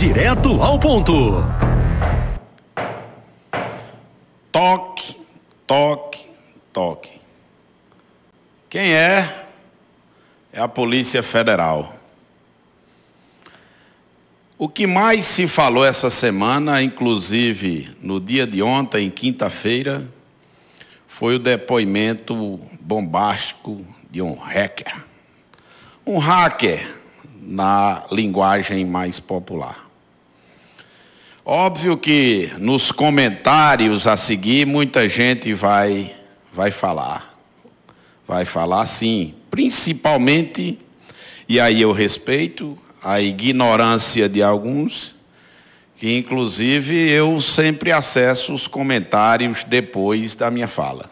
Direto ao ponto. Toque, toque, toque. Quem é? É a Polícia Federal. O que mais se falou essa semana, inclusive no dia de ontem, quinta-feira, foi o depoimento bombástico de um hacker. Um hacker na linguagem mais popular. Óbvio que nos comentários a seguir muita gente vai vai falar. Vai falar sim, principalmente e aí eu respeito a ignorância de alguns, que inclusive eu sempre acesso os comentários depois da minha fala.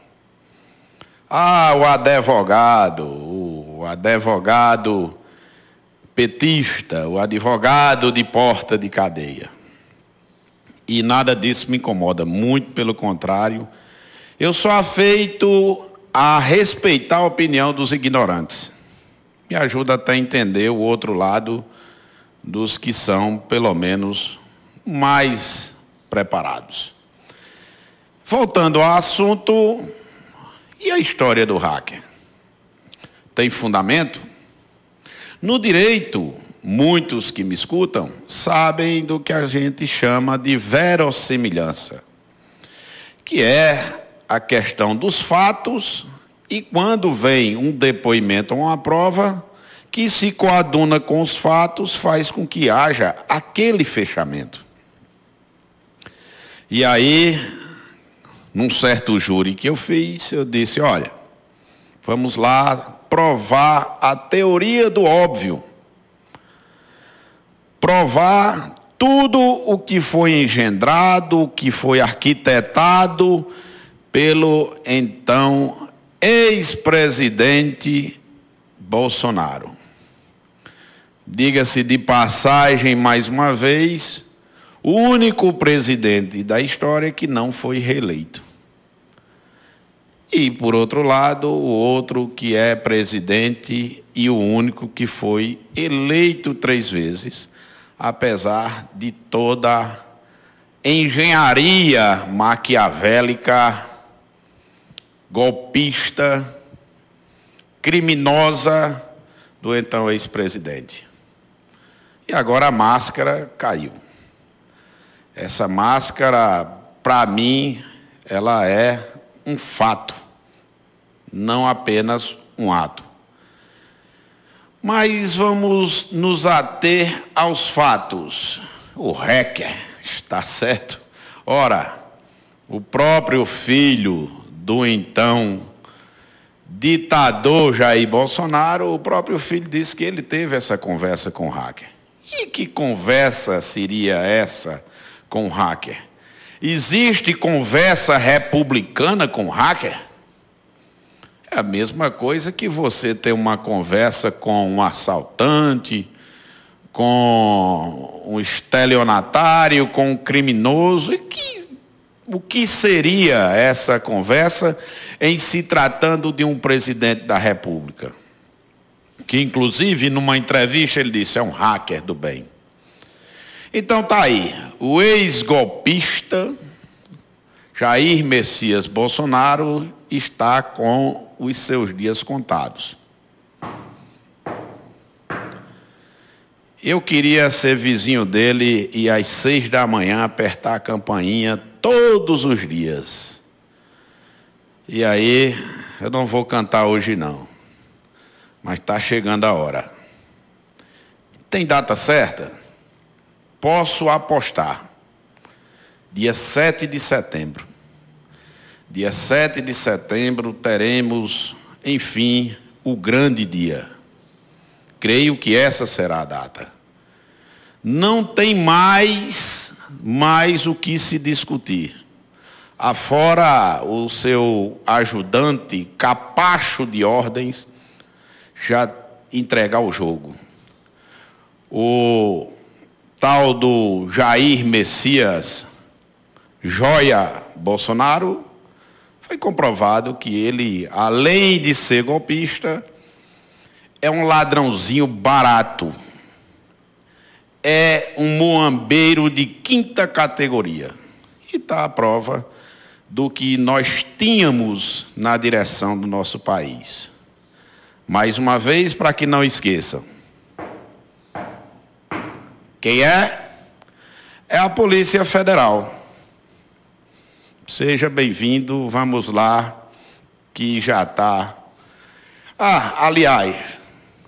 Ah, o advogado, o advogado petista, o advogado de porta de cadeia. E nada disso me incomoda, muito pelo contrário. Eu sou afeito a respeitar a opinião dos ignorantes. Me ajuda até a entender o outro lado dos que são, pelo menos, mais preparados. Voltando ao assunto, e a história do hacker? Tem fundamento? No direito, muitos que me escutam sabem do que a gente chama de verossimilhança, que é a questão dos fatos e quando vem um depoimento ou uma prova que se coaduna com os fatos faz com que haja aquele fechamento. E aí, num certo júri que eu fiz, eu disse, olha, vamos lá provar a teoria do óbvio. Provar tudo o que foi engendrado, o que foi arquitetado pelo então ex-presidente Bolsonaro. Diga-se de passagem mais uma vez, o único presidente da história que não foi reeleito. E, por outro lado, o outro que é presidente e o único que foi eleito três vezes, apesar de toda engenharia maquiavélica, golpista, criminosa do então ex-presidente. E agora a máscara caiu. Essa máscara, para mim, ela é um fato, não apenas um ato. Mas vamos nos ater aos fatos. O hacker está certo? Ora, o próprio filho do então ditador Jair Bolsonaro, o próprio filho disse que ele teve essa conversa com o hacker. E que conversa seria essa com o hacker? Existe conversa republicana com hacker? É a mesma coisa que você ter uma conversa com um assaltante, com um estelionatário, com um criminoso. E que, o que seria essa conversa em se tratando de um presidente da República? Que, inclusive, numa entrevista, ele disse: é um hacker do bem. Então tá aí, o ex-golpista Jair Messias Bolsonaro está com os seus dias contados. Eu queria ser vizinho dele e às seis da manhã apertar a campainha todos os dias. E aí, eu não vou cantar hoje não, mas está chegando a hora. Tem data certa? Posso apostar. Dia 7 de setembro. Dia 7 de setembro teremos, enfim, o grande dia. Creio que essa será a data. Não tem mais mais o que se discutir. Afora o seu ajudante, capacho de ordens, já entregar o jogo. O tal do Jair Messias Joia Bolsonaro, foi comprovado que ele, além de ser golpista, é um ladrãozinho barato. é um moambeiro de quinta categoria. E está a prova do que nós tínhamos na direção do nosso país. Mais uma vez, para que não esqueçam. Quem é? É a Polícia Federal. Seja bem-vindo, vamos lá, que já está. Ah, aliás,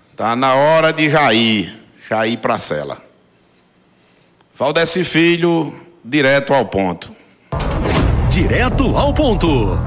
está na hora de já ir, já ir para a cela. Valdeci Filho, direto ao ponto. Direto ao ponto.